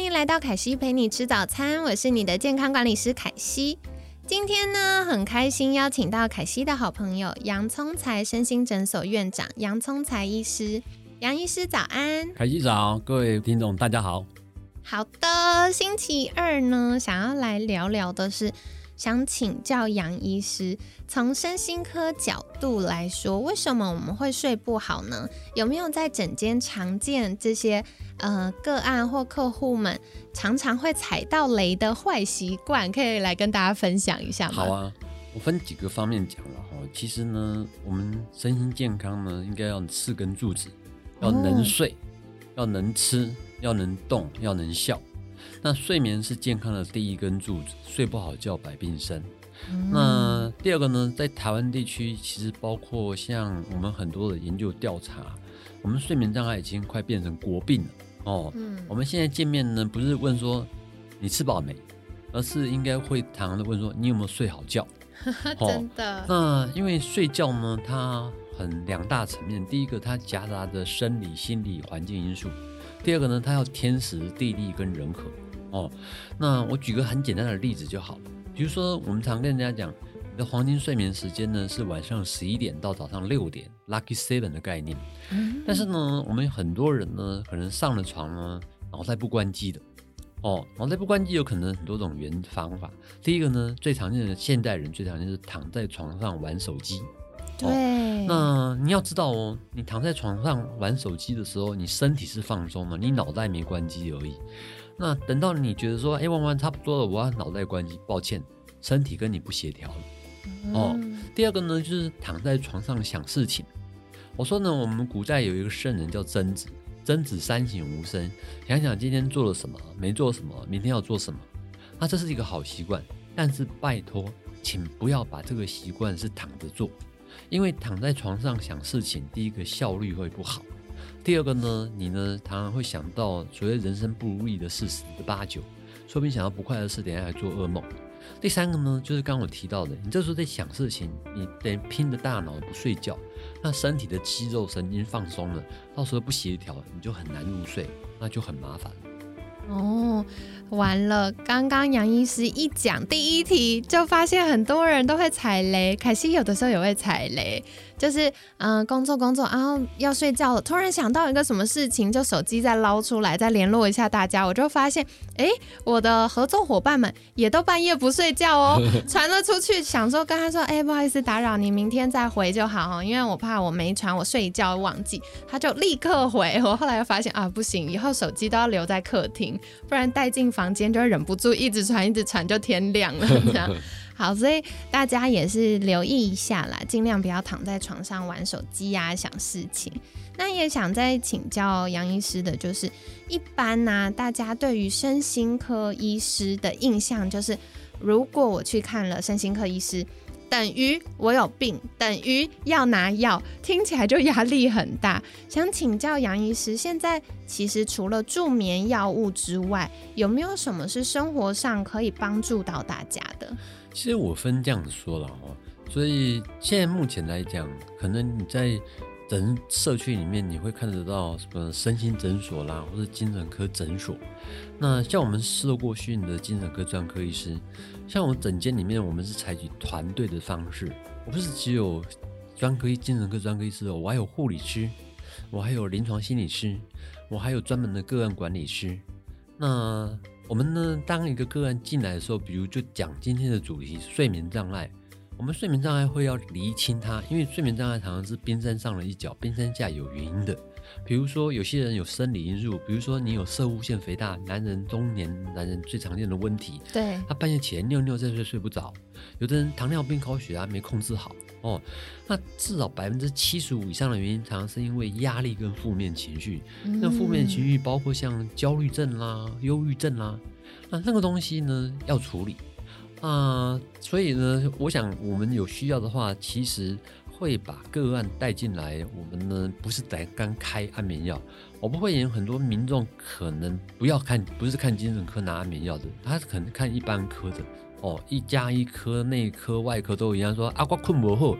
嗨，欢迎来到凯西陪你吃早餐，我是你的健康管理师凯西。今天呢，很开心邀请到凯西的好朋友杨聪才身心诊所院长杨聪才医师。杨医师早安，凯西早，各位听众大家好。好的，星期二呢，想要来聊聊的是。想请教杨医师，从身心科角度来说，为什么我们会睡不好呢？有没有在诊间常见这些呃个案或客户们常常会踩到雷的坏习惯，可以来跟大家分享一下吗？好啊，我分几个方面讲了哈。其实呢，我们身心健康呢，应该要四根柱子，要能睡，要能吃，要能动，要能笑。那睡眠是健康的第一根柱子，睡不好觉百病生。那第二个呢，在台湾地区，其实包括像我们很多的研究调查，我们睡眠障碍已经快变成国病了哦。嗯，我们现在见面呢，不是问说你吃饱没，而是应该会常常的问说你有没有睡好觉。真的。那因为睡觉呢，它很两大层面，第一个它夹杂着生理、心理、环境因素。第二个呢，它要天时地利跟人和哦。那我举个很简单的例子就好了，比如说我们常跟人家讲，你的黄金睡眠时间呢是晚上十一点到早上六点，Lucky Seven 的概念。但是呢，我们很多人呢，可能上了床呢，脑袋不关机的哦。脑袋不关机有可能很多种原方法。第一个呢，最常见的现代人最常见是躺在床上玩手机。对，那你要知道哦，你躺在床上玩手机的时候，你身体是放松的，你脑袋没关机而已。那等到你觉得说，哎，玩玩差不多了，我要脑袋关机，抱歉，身体跟你不协调了。哦，第二个呢，就是躺在床上想事情。我说呢，我们古代有一个圣人叫曾子，曾子三省吾身，想想今天做了什么，没做什么，明天要做什么。那这是一个好习惯，但是拜托，请不要把这个习惯是躺着做。因为躺在床上想事情，第一个效率会不好，第二个呢，你呢常常会想到所谓人生不如意的事十八九，说不定想到不快的事，等下还做噩梦。第三个呢，就是刚我提到的，你这时候在想事情，你等拼着大脑不睡觉，那身体的肌肉神经放松了，到时候不协调，你就很难入睡，那就很麻烦。哦。完了，刚刚杨医师一讲第一题，就发现很多人都会踩雷。凯西有的时候也会踩雷，就是嗯，工作工作，然后要睡觉了，突然想到一个什么事情，就手机再捞出来，再联络一下大家，我就发现，哎，我的合作伙伴们也都半夜不睡觉哦，传了出去，想说跟他说，哎，不好意思打扰你，明天再回就好哦，因为我怕我没传，我睡一觉忘记，他就立刻回。我后来又发现啊，不行，以后手机都要留在客厅，不然带进房。房间就忍不住一直传，一直传，就天亮了。这样 好，所以大家也是留意一下啦，尽量不要躺在床上玩手机呀，想事情。那也想再请教杨医师的，就是一般呢，大家对于身心科医师的印象就是，如果我去看了身心科医师。等于我有病，等于要拿药，听起来就压力很大。想请教杨医师，现在其实除了助眠药物之外，有没有什么是生活上可以帮助到大家的？其实我分这样子说了哦，所以现在目前来讲，可能你在。诊社区里面你会看得到什么身心诊所啦，或者精神科诊所。那像我们受过训的精神科专科医师，像我们诊间里面，我们是采取团队的方式。我不是只有专科医精神科专科医师哦，我还有护理师，我还有临床心理师，我还有专门的个案管理师。那我们呢，当一个个案进来的时候，比如就讲今天的主题睡眠障碍。我们睡眠障碍会要厘清它，因为睡眠障碍常常是冰山上的一角，冰山下有原因的。比如说，有些人有生理因素，比如说你有射物腺肥大，男人中年男人最常见的问题。对，他半夜起来尿尿再睡睡不着。有的人糖尿病高血压没控制好哦，那至少百分之七十五以上的原因，常常是因为压力跟负面情绪。那负面情绪包括像焦虑症啦、忧郁症啦。那那个东西呢要处理啊、所以呢，我想我们有需要的话，其实会把个案带进来。我们呢不是在刚开安眠药，我不会有很多民众可能不要看，不是看精神科拿安眠药的，他可能看一般科的哦，一加一科、内科、外科都一样，说啊，我困不后，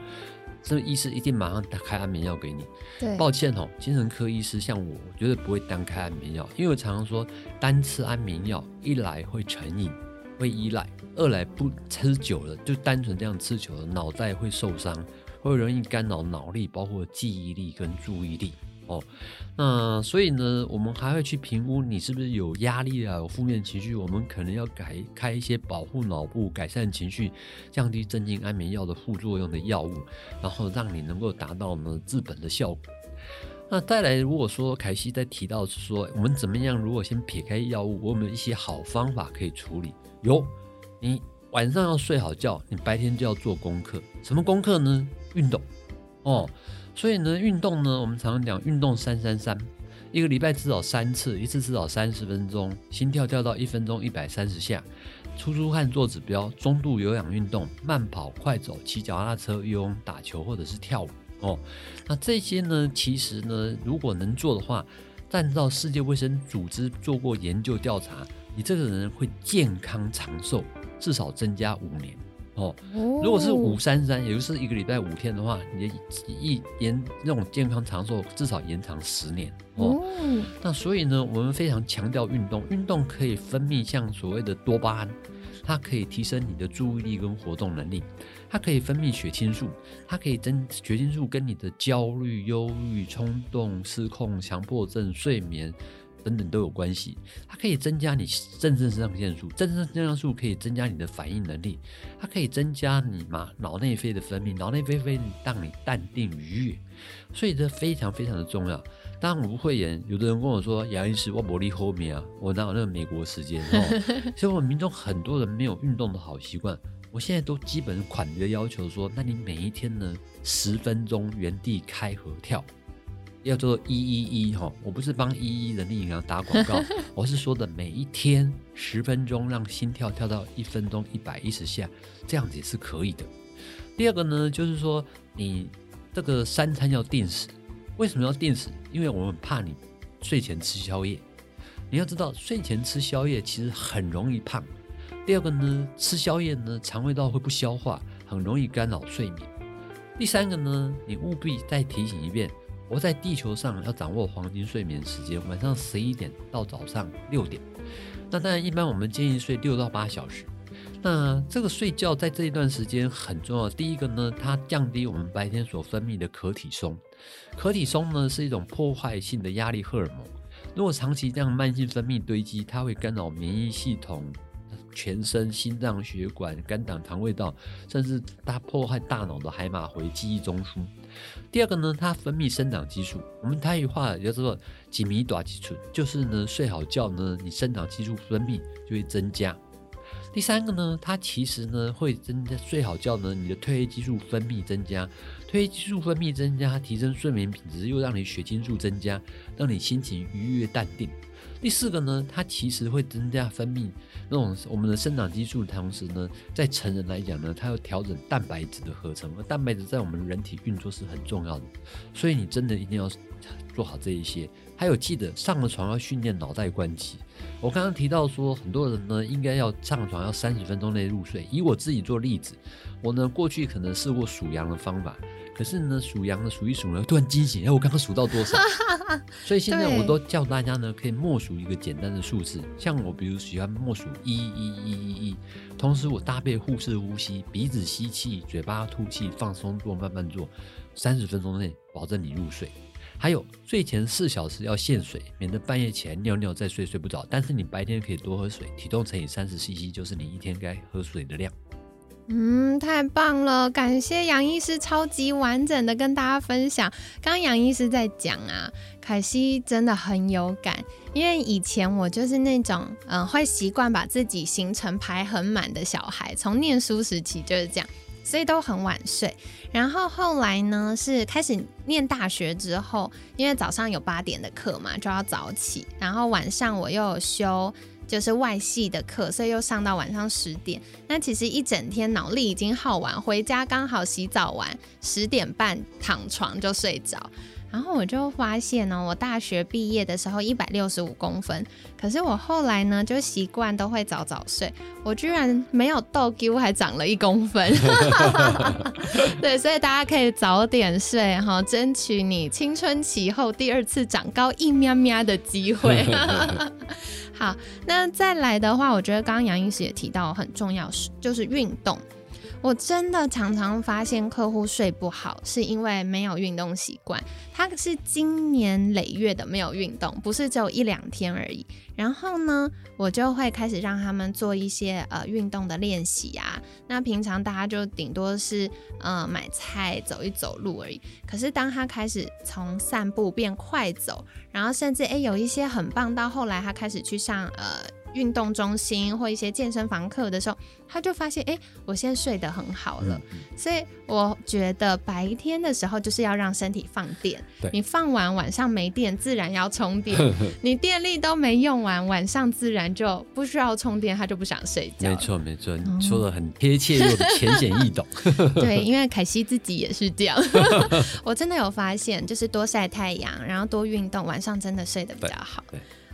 这医师一定马上打开安眠药给你。对，抱歉哦，精神科医师像我，我绝对不会单开安眠药，因为我常常说，单吃安眠药，一来会成瘾，会依赖；二来不吃久了，就单纯这样吃久了，脑袋会受伤，会容易干扰脑力，包括记忆力跟注意力。哦，那所以呢，我们还会去评估你是不是有压力啊，有负面情绪，我们可能要改开一些保护脑部、改善情绪、降低镇静安眠药的副作用的药物，然后让你能够达到呢治本的效果。那再来，如果说凯西在提到是说，我们怎么样？如果先撇开药物，我们有一些好方法可以处理。有，你晚上要睡好觉，你白天就要做功课。什么功课呢？运动哦。所以呢，运动呢，我们常常讲运动三三三，一个礼拜至少三次，一次至少三十分钟，心跳跳到一分钟一百三十下，出出汗做指标，中度有氧运动，慢跑、快走、骑脚踏车、游泳、打球或者是跳舞哦。那这些呢，其实呢，如果能做的话，按照世界卫生组织做过研究调查，你这个人会健康长寿，至少增加五年。哦，如果是五三三，也就是一个礼拜五天的话，你的一延那种健康长寿至少延长十年哦。那所以呢，我们非常强调运动，运动可以分泌像所谓的多巴胺，它可以提升你的注意力跟活动能力，它可以分泌血清素，它可以增血清素跟你的焦虑、忧郁、冲动、失控、强迫症、睡眠。等等都有关系，它可以增加你正肾上腺素，正肾上腺素可以增加你的反应能力，它可以增加你嘛脑内啡的分泌，脑内啡可以让你淡定愉悦，所以这非常非常的重要。当然我不会演，有的人跟我说杨医师，我魔力后面啊，我哪有那个美国时间哦？所以我们民众很多人没有运动的好习惯，我现在都基本款的要求说，那你每一天呢十分钟原地开合跳。要做一一一哈，我不是帮一一人力银行打广告，我是说的每一天十分钟，让心跳跳到一分钟一百一十下，这样子也是可以的。第二个呢，就是说你这个三餐要定时，为什么要定时？因为我们怕你睡前吃宵夜。你要知道，睡前吃宵夜其实很容易胖。第二个呢，吃宵夜呢，肠胃道会不消化，很容易干扰睡眠。第三个呢，你务必再提醒一遍。我在地球上要掌握黄金睡眠时间，晚上十一点到早上六点。那当然，一般我们建议睡六到八小时。那这个睡觉在这一段时间很重要。第一个呢，它降低我们白天所分泌的可体松。可体松呢是一种破坏性的压力荷尔蒙。如果长期这样慢性分泌堆积，它会干扰免疫系统。全身、心脏、血管、肝胆、肠胃道，甚至它破坏大脑的海马回、记忆中枢。第二个呢，它分泌生长激素。我们台语话叫做“几米短激素”，就是呢，睡好觉呢，你生长激素分泌就会增加。第三个呢，它其实呢会增加睡好觉呢，你的褪黑激素分泌增加，褪黑激素分泌增加，提升睡眠品质，又让你血清素增加，让你心情愉悦淡定。第四个呢，它其实会增加分泌那种我们的生长激素，同时呢，在成人来讲呢，它要调整蛋白质的合成，而蛋白质在我们人体运作是很重要的，所以你真的一定要做好这一些。还有记得上了床要训练脑袋关机。我刚刚提到说，很多人呢应该要上床要三十分钟内入睡。以我自己做例子，我呢过去可能试过数羊的方法。可是呢，数羊呢数一数呢，突然惊醒，哎，我刚刚数到多少？所以现在我都叫大家呢，可以默数一个简单的数字，像我比如喜欢默数一一一一一，同时我搭配腹式呼吸，鼻子吸气，嘴巴吐气，放松做，慢慢做，三十分钟内保证你入睡。还有睡前四小时要限水，免得半夜起来尿尿再睡睡不着。但是你白天可以多喝水，体重乘以三十 CC 就是你一天该喝水的量。嗯，太棒了，感谢杨医师超级完整的跟大家分享。刚杨医师在讲啊，凯西真的很有感，因为以前我就是那种嗯会习惯把自己行程排很满的小孩，从念书时期就是这样，所以都很晚睡。然后后来呢，是开始念大学之后，因为早上有八点的课嘛，就要早起，然后晚上我又有修。就是外系的课，所以又上到晚上十点。那其实一整天脑力已经耗完，回家刚好洗澡完，十点半躺床就睡着。然后我就发现呢，我大学毕业的时候一百六十五公分，可是我后来呢就习惯都会早早睡，我居然没有逗 Q 还长了一公分。对，所以大家可以早点睡哈，争取你青春期后第二次长高一喵喵的机会。好，那再来的话，我觉得刚刚杨医师也提到很重要是就是运动。我真的常常发现客户睡不好，是因为没有运动习惯。他是经年累月的没有运动，不是只有一两天而已。然后呢，我就会开始让他们做一些呃运动的练习啊。那平常大家就顶多是呃买菜走一走路而已。可是当他开始从散步变快走，然后甚至诶有一些很棒，到后来他开始去上呃。运动中心或一些健身房课的时候，他就发现，哎，我现在睡得很好了。所以我觉得白天的时候就是要让身体放电，你放完晚上没电，自然要充电。你电力都没用完，晚上自然就不需要充电，他就不想睡觉。没错没错，你说的很贴切又浅显易懂。对，因为 凯西自己也是这样。我真的有发现，就是多晒太阳，然后多运动，晚上真的睡得比较好。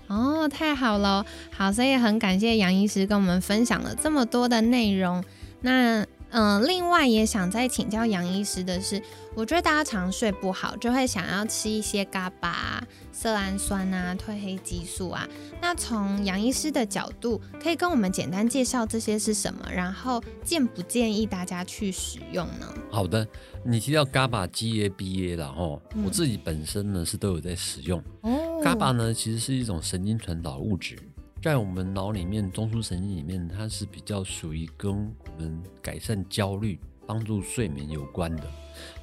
哦，太好了，好，所以很感谢杨医师跟我们分享了这么多的内容。那，嗯，另外也想再请教杨医师的是，我觉得大家常睡不好，就会想要吃一些嘎巴、色氨酸啊、褪黑激素啊。那从杨医师的角度，可以跟我们简单介绍这些是什么，然后建不建议大家去使用呢？好的。你提到 GABA、GABA 了哈，我自己本身呢是都有在使用。哦，GABA 呢其实是一种神经传导物质，在我们脑里面中枢神经里面，它是比较属于跟我们改善焦虑、帮助睡眠有关的。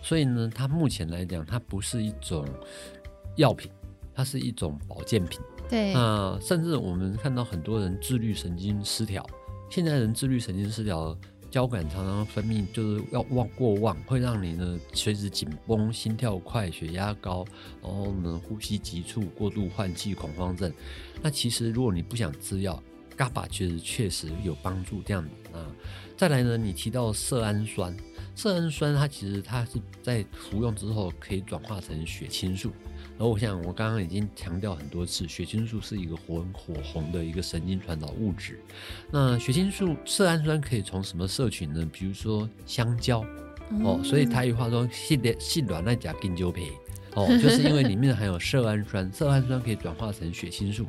所以呢，它目前来讲，它不是一种药品，它是一种保健品。对，那甚至我们看到很多人自律神经失调，现在人自律神经失调。交感常常分泌就是要旺过旺，会让你呢随时紧绷、心跳快、血压高，然后呢呼吸急促、过度换气、恐慌症。那其实如果你不想吃药，GABA 确实确实有帮助这样啊。再来呢，你提到色氨酸，色氨酸它其实它是在服用之后可以转化成血清素。然后我想，我刚刚已经强调很多次，血清素是一个火火红的一个神经传导物质。那血清素色氨酸可以从什么摄取呢？比如说香蕉哦，所以台语话说“细的细软那甲根就皮”哦，就是因为里面含有色氨酸，色氨酸可以转化成血清素。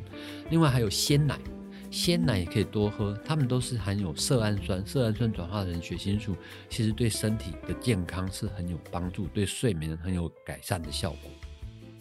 另外还有鲜奶，鲜奶也可以多喝，它们都是含有色氨酸，色氨酸转化成血清素，其实对身体的健康是很有帮助，对睡眠很有改善的效果。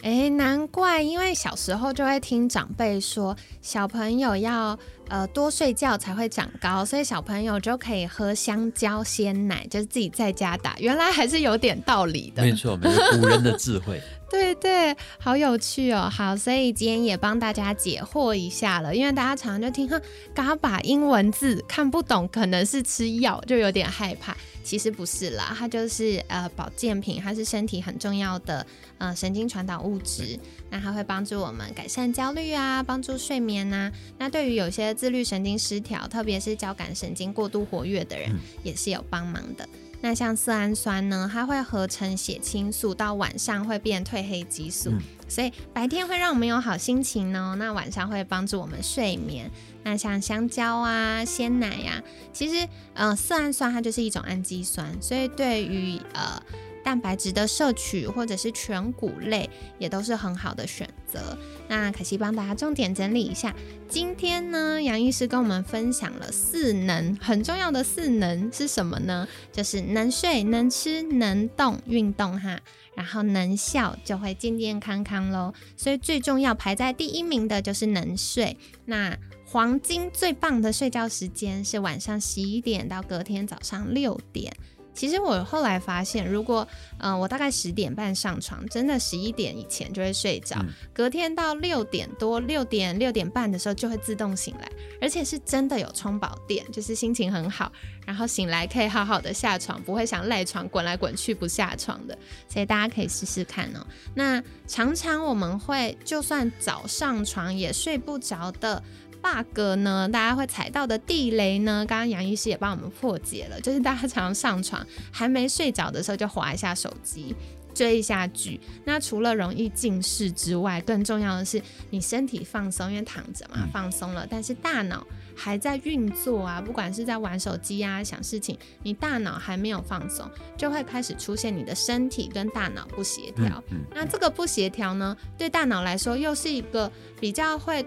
哎，难怪，因为小时候就会听长辈说，小朋友要呃多睡觉才会长高，所以小朋友就可以喝香蕉鲜奶，就是自己在家打。原来还是有点道理的。没错，没错，古人的智慧。对对，好有趣哦。好，所以今天也帮大家解惑一下了，因为大家常常就听哈，嘎把英文字看不懂，可能是吃药，就有点害怕。其实不是啦，它就是呃保健品，它是身体很重要的呃神经传导物质，那它会帮助我们改善焦虑啊，帮助睡眠呐。那对于有些自律神经失调，特别是交感神经过度活跃的人，也是有帮忙的。那像色氨酸呢，它会合成血清素，到晚上会变褪黑激素，所以白天会让我们有好心情呢。那晚上会帮助我们睡眠。那像香蕉啊、鲜奶呀，其实呃色氨酸它就是一种氨基酸，所以对于呃。蛋白质的摄取或者是全谷类也都是很好的选择。那可惜帮大家重点整理一下，今天呢，杨医师跟我们分享了四能，很重要的四能是什么呢？就是能睡、能吃、能动、运动哈，然后能笑就会健健康康喽。所以最重要排在第一名的就是能睡。那黄金最棒的睡觉时间是晚上十一点到隔天早上六点。其实我后来发现，如果嗯我大概十点半上床，真的十一点以前就会睡着，隔天到六点多、六点六点半的时候就会自动醒来，而且是真的有充饱电，就是心情很好，然后醒来可以好好的下床，不会想赖床滚来滚去不下床的，所以大家可以试试看哦。那常常我们会就算早上床也睡不着的。Bug 呢？大家会踩到的地雷呢？刚刚杨医师也帮我们破解了，就是大家常常上床还没睡着的时候就划一下手机。追一下剧，那除了容易近视之外，更重要的是你身体放松，因为躺着嘛，放松了，但是大脑还在运作啊，不管是在玩手机啊、想事情，你大脑还没有放松，就会开始出现你的身体跟大脑不协调。那这个不协调呢，对大脑来说又是一个比较会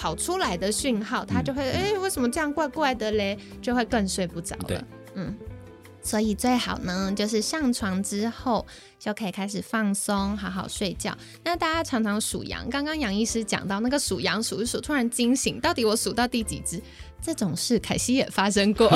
跑出来的讯号，他就会哎，为什么这样怪怪的嘞？就会更睡不着了。嗯。所以最好呢，就是上床之后就可以开始放松，好好睡觉。那大家常常数羊，刚刚杨医师讲到那个数羊数一数，突然惊醒，到底我数到第几只？这种事凯西也发生过，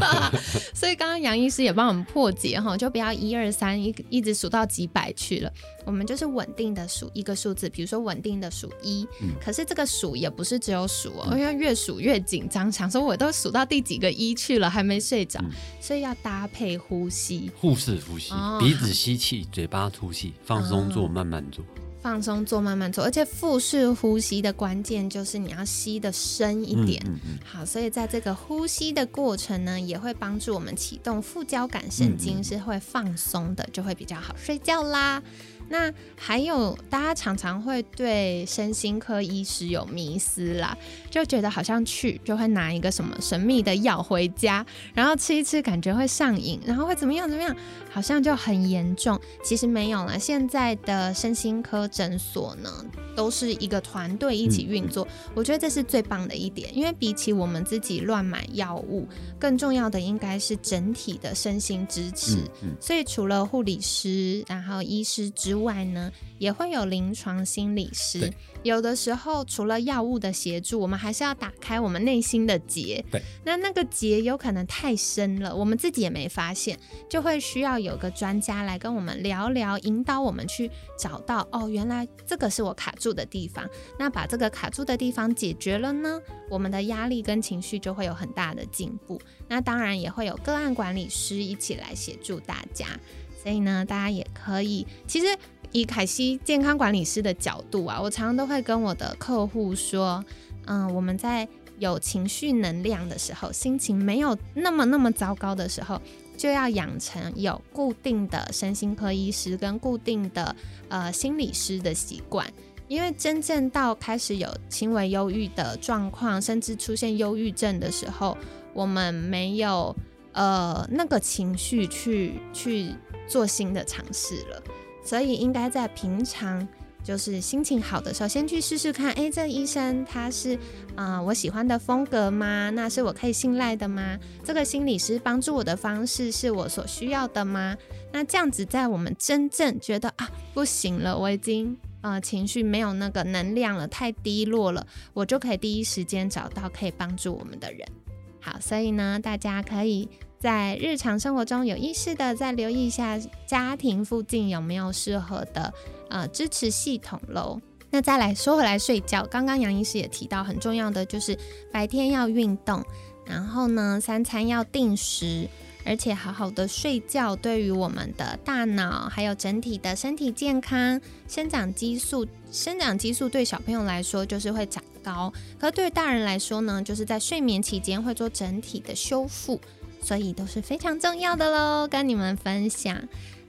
所以刚刚杨医师也帮我们破解哈，就不要一二三一一直数到几百去了，我们就是稳定的数一个数字，比如说稳定的数一。可是这个数也不是只有数哦，因为越数越紧张，想说我都数到第几个一去了，还没睡着，所以要搭配呼吸，腹式呼吸，鼻子吸气，嘴巴吐气，放松做，慢慢做。放松做，慢慢做，而且腹式呼吸的关键就是你要吸的深一点。好，所以在这个呼吸的过程呢，也会帮助我们启动副交感神经，是会放松的，就会比较好睡觉啦。那还有，大家常常会对身心科医师有迷思啦，就觉得好像去就会拿一个什么神秘的药回家，然后吃一吃，感觉会上瘾，然后会怎么样怎么样，好像就很严重。其实没有了，现在的身心科诊所呢，都是一个团队一起运作，我觉得这是最棒的一点，因为比起我们自己乱买药物，更重要的应该是整体的身心支持。所以除了护理师，然后医师之外呢，也会有临床心理师。有的时候，除了药物的协助，我们还是要打开我们内心的结。对，那那个结有可能太深了，我们自己也没发现，就会需要有个专家来跟我们聊聊，引导我们去找到哦，原来这个是我卡住的地方。那把这个卡住的地方解决了呢，我们的压力跟情绪就会有很大的进步。那当然也会有个案管理师一起来协助大家。所以呢，大家也可以，其实以凯西健康管理师的角度啊，我常常都会跟我的客户说，嗯，我们在有情绪能量的时候，心情没有那么那么糟糕的时候，就要养成有固定的身心科医师跟固定的呃心理师的习惯，因为真正到开始有轻微忧郁的状况，甚至出现忧郁症的时候，我们没有呃那个情绪去去。做新的尝试了，所以应该在平常就是心情好的时候，先去试试看。哎，这医生他是啊我喜欢的风格吗？那是我可以信赖的吗？这个心理师帮助我的方式是我所需要的吗？那这样子，在我们真正觉得啊不行了，我已经呃情绪没有那个能量了，太低落了，我就可以第一时间找到可以帮助我们的人。好，所以呢，大家可以。在日常生活中有意识的再留意一下家庭附近有没有适合的呃支持系统喽。那再来说回来睡觉，刚刚杨医师也提到很重要的就是白天要运动，然后呢三餐要定时，而且好好的睡觉对于我们的大脑还有整体的身体健康、生长激素，生长激素对小朋友来说就是会长高，可对于大人来说呢，就是在睡眠期间会做整体的修复。所以都是非常重要的喽，跟你们分享。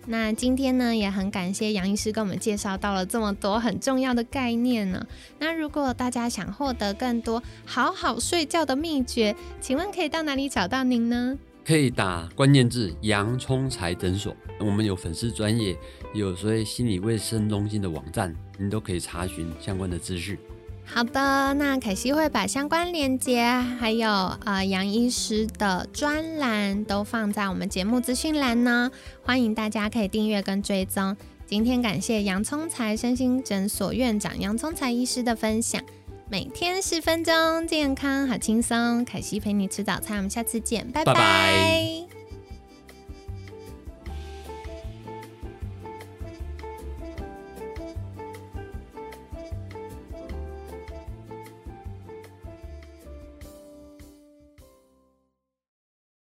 那今天呢，也很感谢杨医师跟我们介绍到了这么多很重要的概念呢。那如果大家想获得更多好好睡觉的秘诀，请问可以到哪里找到您呢？可以打关键字“洋葱财诊所”，我们有粉丝专业，有所谓心理卫生中心的网站，您都可以查询相关的资讯。好的，那凯西会把相关链接还有呃杨医师的专栏都放在我们节目资讯栏呢，欢迎大家可以订阅跟追踪。今天感谢洋葱才身心诊所院长洋葱才医师的分享，每天十分钟，健康好轻松。凯西陪你吃早餐，我们下次见，拜拜。